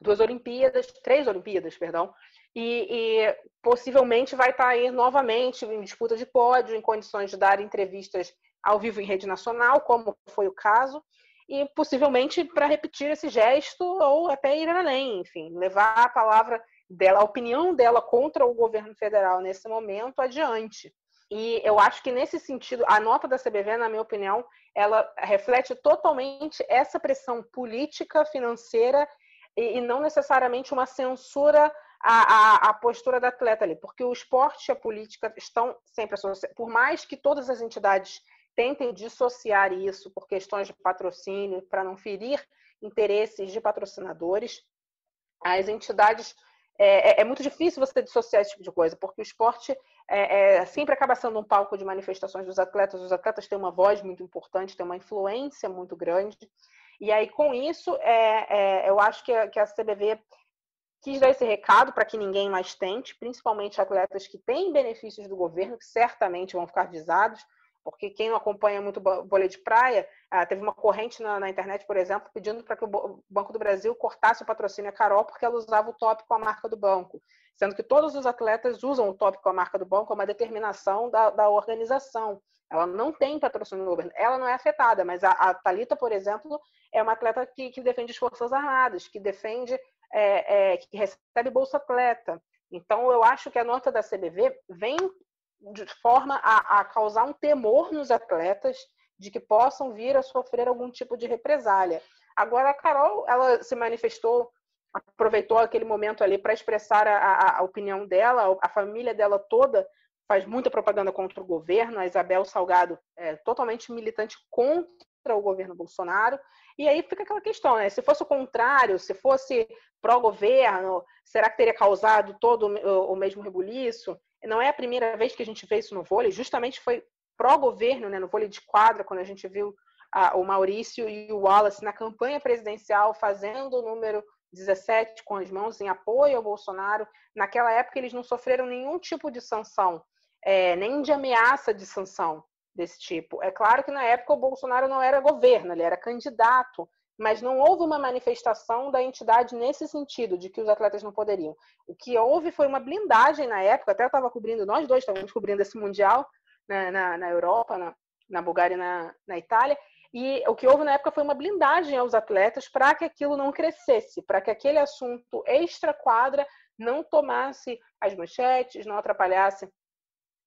duas Olimpíadas, três Olimpíadas, perdão, e, e, possivelmente vai estar aí novamente em disputa de pódio, em condições de dar entrevistas ao vivo em rede nacional, como foi o caso, e possivelmente para repetir esse gesto ou até ir além, enfim, levar a palavra dela, a opinião dela contra o governo federal nesse momento adiante. E eu acho que nesse sentido, a nota da CBV, na minha opinião, ela reflete totalmente essa pressão política, financeira e, não necessariamente uma censura à, à, à, postura da atleta ali, porque o esporte e a política estão sempre associados. Por mais que todas as entidades tentem dissociar isso por questões de patrocínio, para não ferir interesses de patrocinadores, as entidades é, é, é, muito difícil você dissociar esse tipo de coisa, porque o esporte é, é, sempre acaba sendo um palco de manifestações dos atletas. Os atletas têm uma voz muito importante, têm uma influência muito grande. E aí, com isso, é, é, eu acho que a, que a CBV quis dar esse recado para que ninguém mais tente, principalmente atletas que têm benefícios do governo, que certamente vão ficar visados, porque quem não acompanha muito vôlei de praia, ah, teve uma corrente na, na, internet, por exemplo, pedindo para que o Banco do Brasil cortasse o patrocínio a Carol porque ela usava o top com a marca do banco, sendo que todos os atletas usam o top com a marca do banco, é uma determinação da, da organização. Ela não tem patrocínio governo, ela não é afetada, mas a, a Talita, por exemplo, é uma atleta que, que defende as forças armadas, que defende, é, é, que recebe bolsa atleta. Então, eu acho que a nota da CBV vem de forma a, a causar um temor nos atletas de que possam vir a sofrer algum tipo de represália. Agora, a Carol, ela se manifestou, aproveitou aquele momento ali para expressar a, a, opinião dela, a família dela toda faz muita propaganda contra o governo, a Isabel Salgado é totalmente militante contra o governo Bolsonaro, e aí fica aquela questão, né? Se fosse o contrário, se fosse pró-governo, será que teria causado todo o mesmo rebuliço? Não é a primeira vez que a gente vê isso no vôlei, justamente foi pró-governo, né, no vôlei de quadra, quando a gente viu a, o Maurício e o Wallace na campanha presidencial fazendo o número 17 com as mãos em apoio ao Bolsonaro. Naquela época, eles não sofreram nenhum tipo de sanção, é, nem de ameaça de sanção desse tipo. É claro que na época o Bolsonaro não era governo, ele era candidato, mas não houve uma manifestação da entidade nesse sentido, de que os atletas não poderiam. O que houve foi uma blindagem na época, até eu estava cobrindo, nós dois estávamos cobrindo esse Mundial na, na, na Europa, na, na Bulgária e na, na Itália, e o que houve na época foi uma blindagem aos atletas para que aquilo não crescesse, para que aquele assunto extra-quadra não tomasse as manchetes, não atrapalhasse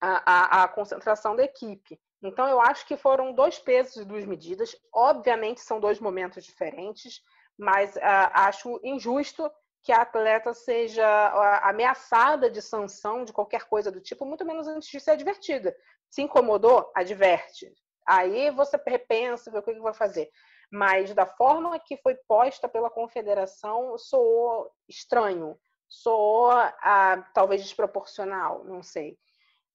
a, a, a concentração da equipe. Então, eu acho que foram dois pesos e duas medidas. Obviamente, são dois momentos diferentes, mas uh, acho injusto que a atleta seja uh, ameaçada de sanção, de qualquer coisa do tipo, muito menos antes de ser advertida. Se incomodou, adverte. Aí você repensa, vê o que, vai fazer. Mas da forma que foi posta pela confederação, soou estranho, soou uh, talvez desproporcional, não sei.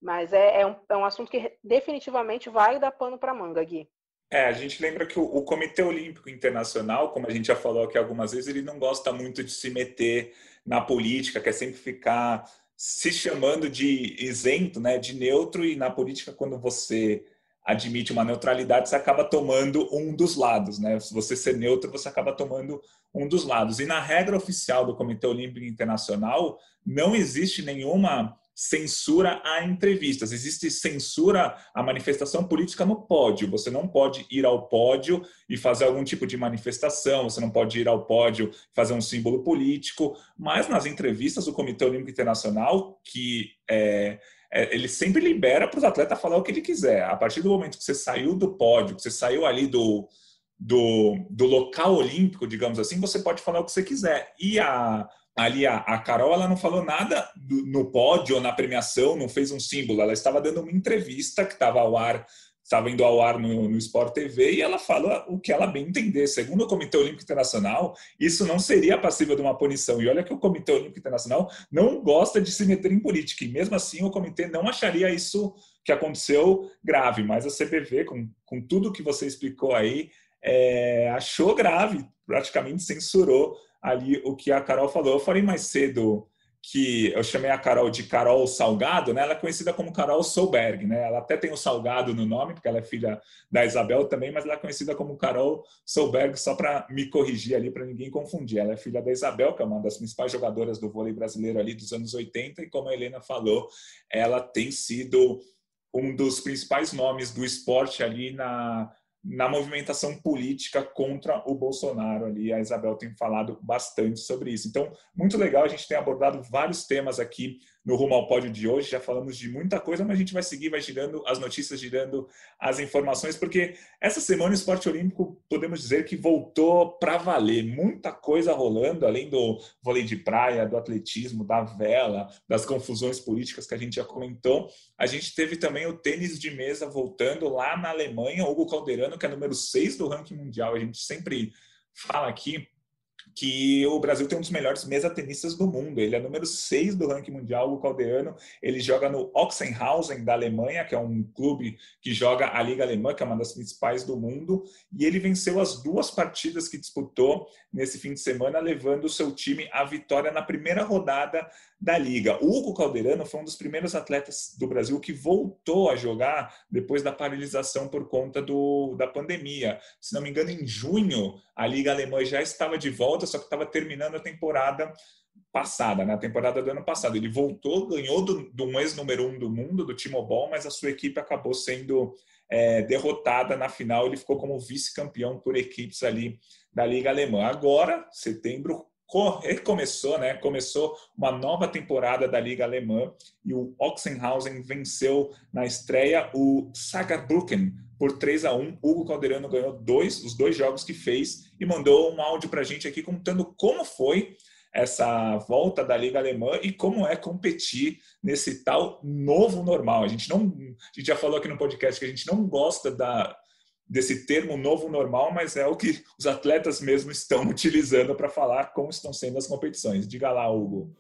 Mas é, é, um, é um assunto que definitivamente vai dar pano para manga, Gui. É, a gente lembra que o, o, Comitê Olímpico Internacional, como a gente já falou aqui algumas vezes, ele não gosta muito de se meter na política, quer sempre ficar se chamando de isento, né, de neutro, e na política, quando você admite uma neutralidade, você acaba tomando um dos lados, né? Se você ser neutro, você acaba tomando um dos lados. E na regra oficial do Comitê Olímpico Internacional, não existe nenhuma censura a entrevistas, existe censura à manifestação política no pódio. Você não pode ir ao pódio e fazer algum tipo de manifestação, você não pode ir ao pódio e fazer um símbolo político, mas nas entrevistas do Comitê Olímpico Internacional, que é, é, ele sempre libera para os atletas falar o que ele quiser. A partir do momento que você saiu do pódio, que você saiu ali do, do, do local olímpico, digamos assim, você pode falar o que você quiser. E a ali a, a Carol ela não falou nada do, no pódio ou na premiação, não fez um símbolo. Ela estava dando uma entrevista que estava ao ar, estava indo ao ar no, no Sport TV e ela falou o que ela bem entender. Segundo o Comitê Olímpico Internacional, isso não seria passível de uma punição. E olha que o Comitê Olímpico Internacional não gosta de se meter em política. E mesmo assim, o comitê não acharia isso que aconteceu grave. Mas a CBV, com, com tudo que você explicou aí, é, achou grave, praticamente censurou ali o que a Carol falou. Eu falei mais cedo que eu chamei a Carol de Carol Salgado, né? Ela é conhecida como Carol Solberg, né? Ela até tem o Salgado no nome, porque ela é filha da Isabel também, mas ela é conhecida como Carol Solberg, só para me corrigir ali, para ninguém confundir. Ela é filha da Isabel, que é uma das principais jogadoras do vôlei brasileiro ali dos anos 80, e como a Helena falou, ela tem sido um dos principais nomes do esporte ali na na movimentação política contra o Bolsonaro ali. A Isabel tem falado bastante sobre isso. Então, muito legal, a gente tem abordado vários temas aqui no Rumo ao Pódio de hoje. Já falamos de muita coisa, mas a gente vai seguir, vai girando as notícias, girando as informações, porque essa semana o esporte olímpico, podemos dizer que voltou para valer. Muita coisa rolando, além do vôlei de praia, do atletismo, da vela, das confusões políticas que a gente já comentou. A gente teve também o tênis de mesa voltando lá na Alemanha. Hugo Calderano, que é número 6 do ranking mundial. A gente sempre fala aqui que o Brasil tem um dos melhores mesa-tenistas do mundo. Ele é número 6 do ranking mundial, o Caldeano. Ele joga no Oxenhausen, da Alemanha, que é um clube que joga a Liga Alemã, que é uma das principais do mundo. E ele venceu as duas partidas que disputou nesse fim de semana, levando o seu time à vitória na primeira rodada da Liga. O Hugo Calderano foi um dos primeiros atletas do Brasil que voltou a jogar depois da paralisação por conta do, da pandemia. Se não me engano, em junho, a Liga Alemã já estava de volta, só que estava terminando a temporada passada, na né? temporada do ano passado. Ele voltou, ganhou do, do ex-número um do mundo, do Timo Boll, mas a sua equipe acabou sendo é, derrotada na final. Ele ficou como vice-campeão por equipes ali da Liga Alemã. Agora, setembro, recomeçou, né? Começou uma nova temporada da Liga Alemã e o Oxenhausen venceu na estreia o Saarbrücken por 3 a 1. Hugo Calderano ganhou dois, os dois jogos que fez e mandou um áudio para a gente aqui contando como foi essa volta da Liga Alemã e como é competir nesse tal novo normal. A gente não, a gente já falou aqui no podcast que a gente não gosta da desse termo novo normal, mas é o que os atletas mesmo estão utilizando para falar como estão sendo as competições. Diga lá, Hugo.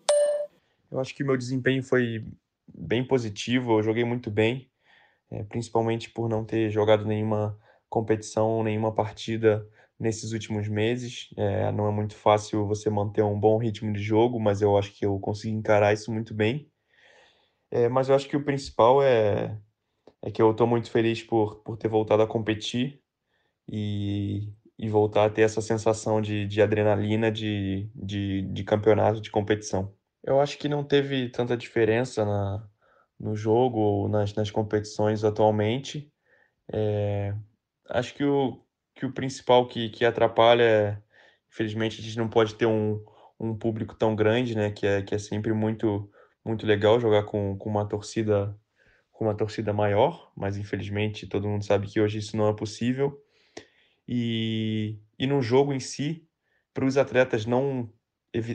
Eu acho que meu desempenho foi bem positivo, eu joguei muito bem, é, principalmente por não ter jogado nenhuma competição, nenhuma partida nesses últimos meses. É, não é muito fácil você manter um bom ritmo de jogo, mas eu acho que eu consegui encarar isso muito bem. É, mas eu acho que o principal é é que eu estou muito feliz por, por ter voltado a competir e, e voltar a ter essa sensação de, de adrenalina de, de, de campeonato, de competição. Eu acho que não teve tanta diferença na, no jogo ou nas, nas competições atualmente. É, acho que o, que o principal que, que atrapalha é, infelizmente, a gente não pode ter um, um público tão grande, né? Que é, que é sempre muito, muito legal jogar com, com uma torcida com uma torcida maior, mas infelizmente todo mundo sabe que hoje isso não é possível. E, e no jogo em si, para os atletas não,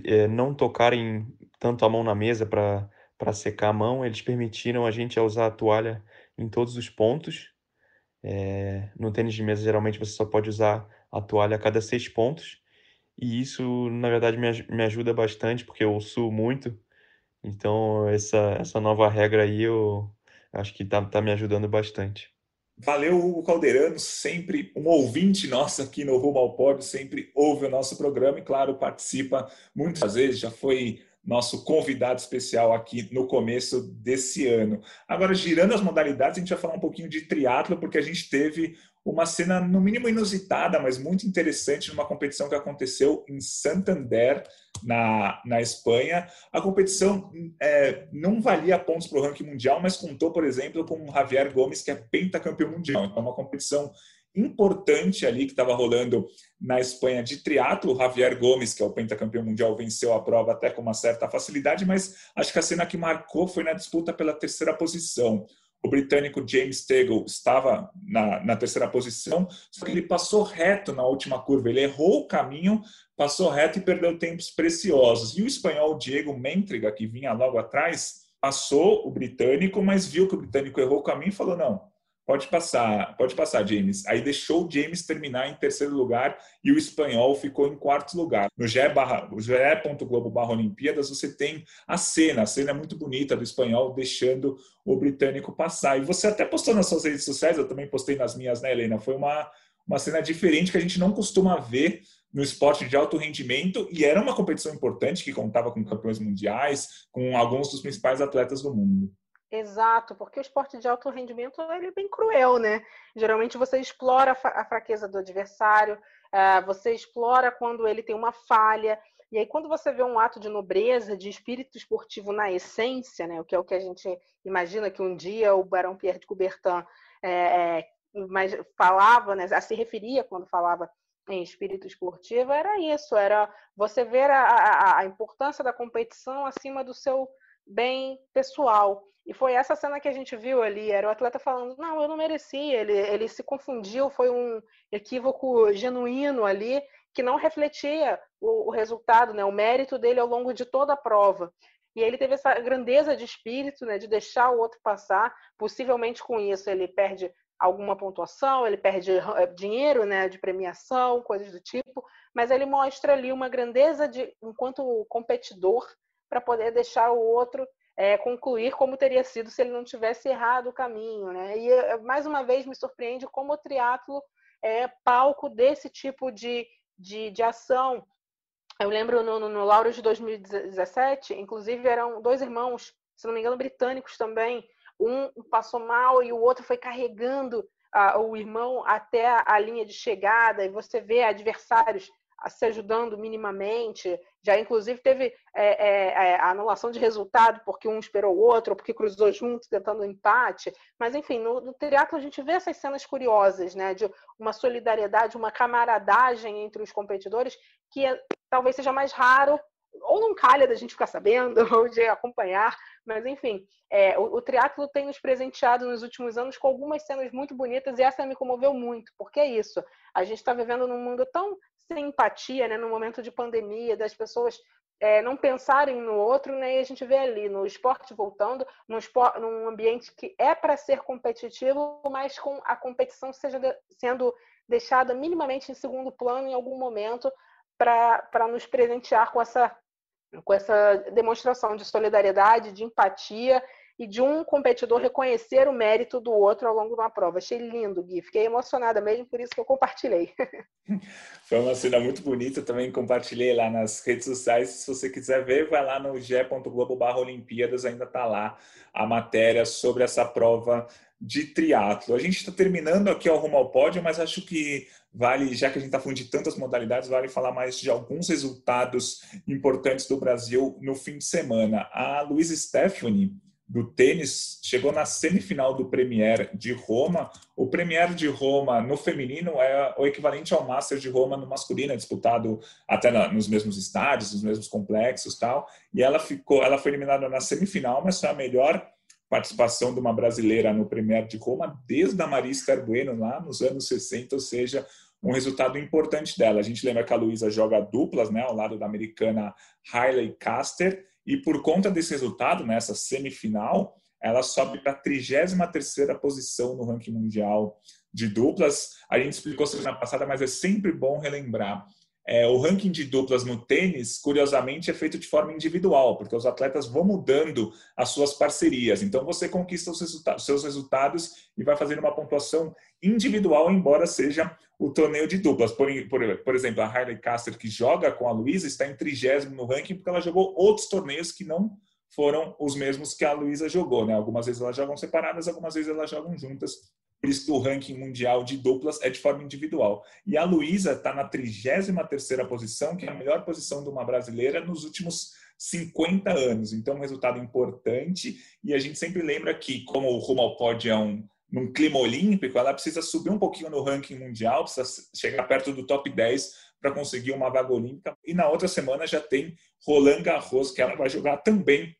é, não tocarem tanto a mão na mesa para secar a mão, eles permitiram a gente usar a toalha em todos os pontos. É, no tênis de mesa, geralmente você só pode usar a toalha a cada seis pontos. E isso, na verdade, me, me ajuda bastante, porque eu suo muito. Então, essa, essa nova regra aí eu, acho que tá, tá me ajudando bastante. Valeu, Hugo Calderano, sempre um ouvinte nosso aqui no Rumo ao Pódio, sempre ouve o nosso programa e, claro, participa muitas vezes, já foi nosso convidado especial aqui no começo desse ano. Agora, girando as modalidades, a gente vai falar um pouquinho de triatlo, porque a gente teve uma cena, no mínimo inusitada, mas muito interessante, numa competição que aconteceu em Santander, na, na Espanha. A competição é, não valia pontos para o ranking mundial, mas contou, por exemplo, com o Javier Gomes, que é pentacampeão mundial. Então, uma competição importante ali que estava rolando na Espanha de triatlo. O Javier Gomes, que é o pentacampeão mundial, venceu a prova até com uma certa facilidade, mas acho que a cena que marcou foi na disputa pela terceira posição. O britânico James Teagle estava na, na, terceira posição, só que ele passou reto na última curva. Ele errou o caminho, passou reto e perdeu tempos preciosos. E o espanhol Diego Mentriga, que vinha logo atrás, passou o britânico, mas viu que o britânico errou o caminho e falou: não, Pode passar, pode passar, James. Aí deixou o James terminar em terceiro lugar e o espanhol ficou em quarto lugar. No ge.globo barra Olimpíadas você tem a cena, a cena é muito bonita do espanhol deixando o britânico passar. E você até postou nas suas redes sociais, eu também postei nas minhas, né, Helena? Foi uma, uma cena diferente que a gente não costuma ver no esporte de alto rendimento e era uma competição importante que contava com campeões mundiais, com alguns dos principais atletas do mundo. Exato, porque o esporte de alto rendimento ele é bem cruel, né? Geralmente você explora a fraqueza do adversário, eh, você explora quando ele tem uma falha, e aí quando você vê um ato de nobreza, de espírito esportivo na essência, né? O que é o que a gente imagina que um dia o Barão Pierre de Coubertin é, mas falava, né? Se referia quando falava em espírito esportivo, era isso, era você ver a, a, a importância da competição acima do seu bem pessoal. E foi essa cena que a gente viu ali, era o atleta falando, não, eu não mereci, ele, ele se confundiu, foi um equívoco genuíno ali, que não refletia o, o resultado, né, o mérito dele ao longo de toda a prova. E ele teve essa grandeza de espírito, né, de deixar o outro passar. Possivelmente com isso ele perde alguma pontuação, ele perde eh, dinheiro, né, de premiação, coisas do tipo. Mas ele mostra ali uma grandeza de, enquanto competidor, para poder deixar o outro é, concluir como teria sido se ele não tivesse errado o caminho. Né? E, é, mais uma vez, me surpreende como o triatlo é palco desse tipo de, de, de ação. Eu lembro no, no, no Lauro de 2017, inclusive eram dois irmãos, se não me engano, britânicos também. Um passou mal e o outro foi carregando o irmão até a, a linha de chegada, e você vê adversários se ajudando minimamente. Já, inclusive, teve é, é, é, a anulação de resultado porque um esperou o outro, ou porque cruzou junto, tentando um empate. Mas, enfim, no, no triatlo a gente vê essas cenas curiosas, né? De uma solidariedade, uma camaradagem entre os competidores que é, talvez seja mais raro ou não calha da gente ficar sabendo ou de acompanhar, mas enfim, é, o, o triatlo tem nos presenteado nos últimos anos com algumas cenas muito bonitas e essa me comoveu muito, porque é isso, a gente está vivendo num mundo tão sem empatia, né, no momento de pandemia, das pessoas é, não pensarem no outro, né, e a gente vê ali no esporte voltando, num, esporte, num ambiente que é para ser competitivo, mas com a competição seja de, sendo deixada minimamente em segundo plano em algum momento para nos presentear com essa com essa demonstração de solidariedade, de empatia e de um competidor reconhecer o mérito do outro ao longo de uma prova. Achei lindo, Gui. Fiquei emocionada mesmo, por isso que eu compartilhei. Foi uma cena muito bonita, também compartilhei lá nas redes sociais. Se você quiser ver, vai lá no ge.globo Olimpíadas, ainda está lá a matéria sobre essa prova de triatlo. A gente está terminando aqui ao rumo ao pódio, mas acho que vale, já que a gente está falando de tantas modalidades, vale falar mais de alguns resultados importantes do Brasil no fim de semana. A Luiz Stephanie, do tênis, chegou na semifinal do Premier de Roma. O Premier de Roma no feminino é o equivalente ao Master de Roma no masculino, é disputado até na, nos mesmos estádios, nos mesmos complexos tal. E ela ficou, ela foi eliminada na semifinal, mas foi a melhor participação de uma brasileira no Premier de Roma desde a Maria Esther Bueno lá nos anos 60, ou seja, um resultado importante dela. A gente lembra que a Luísa joga duplas, né, ao lado da americana Hailey Caster, e por conta desse resultado, nessa semifinal, ela sobe para a 33ª posição no ranking mundial de duplas. A gente explicou semana passada, mas é sempre bom relembrar. É, o ranking de duplas no tênis, curiosamente, é feito de forma individual, porque os atletas vão mudando as suas parcerias. Então, você conquista os resultados, seus resultados e vai fazendo uma pontuação individual, embora seja o torneio de duplas. Por, por, por exemplo, a Harley Caster, que joga com a Luísa, está em trigésimo no ranking, porque ela jogou outros torneios que não foram os mesmos que a Luísa jogou. Né? Algumas vezes elas jogam separadas, algumas vezes elas jogam juntas por isso que o ranking mundial de duplas é de forma individual. E a Luísa está na 33ª posição, que é a melhor posição de uma brasileira nos últimos 50 anos. Então, um resultado importante. E a gente sempre lembra que, como o rumo ao é um, num clima olímpico, ela precisa subir um pouquinho no ranking mundial, precisa chegar perto do top 10 para conseguir uma vaga olímpica. E na outra semana já tem Roland Garros, que ela vai jogar também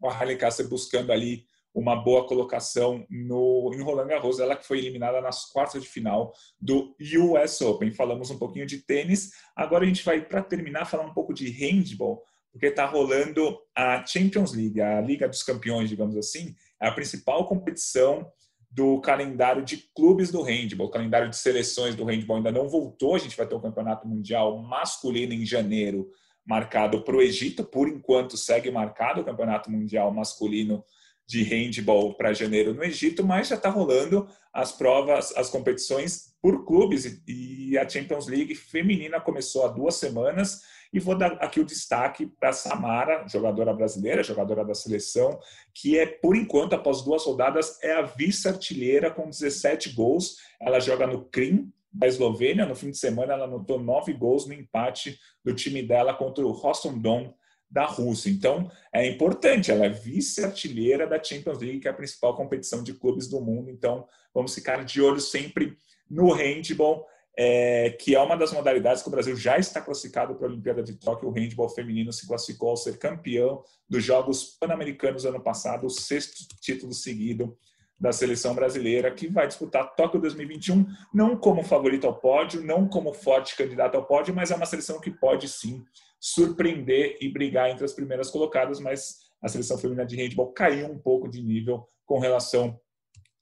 com a Halle Casser buscando ali uma boa colocação no, em Roland Garros, ela que foi eliminada nas quartas de final do US Open. Falamos um pouquinho de tênis, agora a gente vai, para terminar, falar um pouco de handball, porque está rolando a Champions League, a Liga dos Campeões, digamos assim, é a principal competição do calendário de clubes do handball. O calendário de seleções do handball ainda não voltou, a gente vai ter o um campeonato mundial masculino em janeiro, marcado para o Egito, por enquanto segue marcado o campeonato mundial masculino de handball para janeiro no Egito, mas já está rolando as provas, as competições por clubes e a Champions League feminina começou há duas semanas e vou dar aqui o destaque para Samara, jogadora brasileira, jogadora da seleção, que é por enquanto após duas rodadas é a vice-artilheira com 17 gols. Ela joga no Krim da Eslovênia. No fim de semana ela anotou nove gols no empate do time dela contra o Rostov-Don da Rússia. Então, é importante, ela é vice-artilheira da Champions League, que é a principal competição de clubes do mundo. Então, vamos ficar de olho sempre no handball, é, que é uma das modalidades que o Brasil já está classificado para a Olimpíada de Tóquio. O handball feminino se classificou ao ser campeão dos Jogos Pan-Americanos ano passado, o sexto título seguido da seleção brasileira, que vai disputar Tóquio 2021, não como favorito ao pódio, não como forte candidato ao pódio, mas é uma seleção que pode sim surpreender e brigar entre as primeiras colocadas, mas a seleção feminina de handball caiu um pouco de nível com relação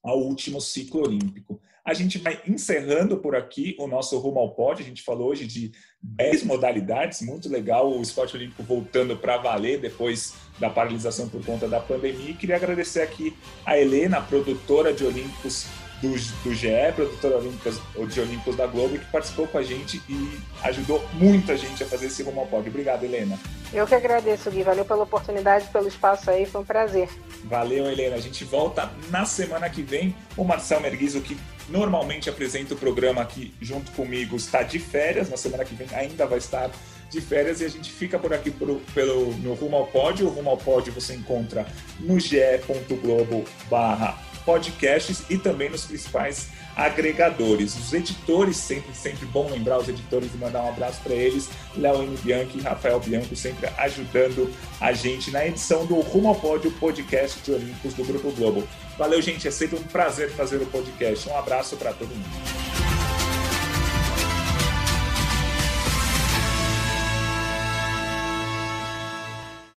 ao último ciclo olímpico. A gente vai encerrando por aqui o nosso Rumo ao Pódio. A gente falou hoje de 10 modalidades, muito legal o esporte olímpico voltando para valer depois da paralisação por conta da pandemia. E queria agradecer aqui a Helena, produtora de Olímpicos do, do GE, produtora Olímpicas, de Olímpicos da Globo, que participou com a gente e ajudou muita gente a fazer esse rumo ao pódio. Obrigado, Helena. Eu que agradeço, Gui. Valeu pela oportunidade, pelo espaço aí, foi um prazer. Valeu, Helena. A gente volta na semana que vem. O Marcel Merguizo, que normalmente apresenta o programa aqui junto comigo, está de férias. Na semana que vem ainda vai estar de férias e a gente fica por aqui pro, pelo, no Rumo ao Pódio. O Rumo ao Pódio você encontra no ge.globo barra podcasts e também nos principais agregadores. Os editores, sempre, sempre bom lembrar os editores e mandar um abraço para eles, Léo M. Bianchi e Rafael Bianco, sempre ajudando a gente na edição do Rumo ao Pódio, podcast de Olímpicos do Grupo Globo. Valeu, gente, é sempre um prazer fazer o podcast. Um abraço para todo mundo.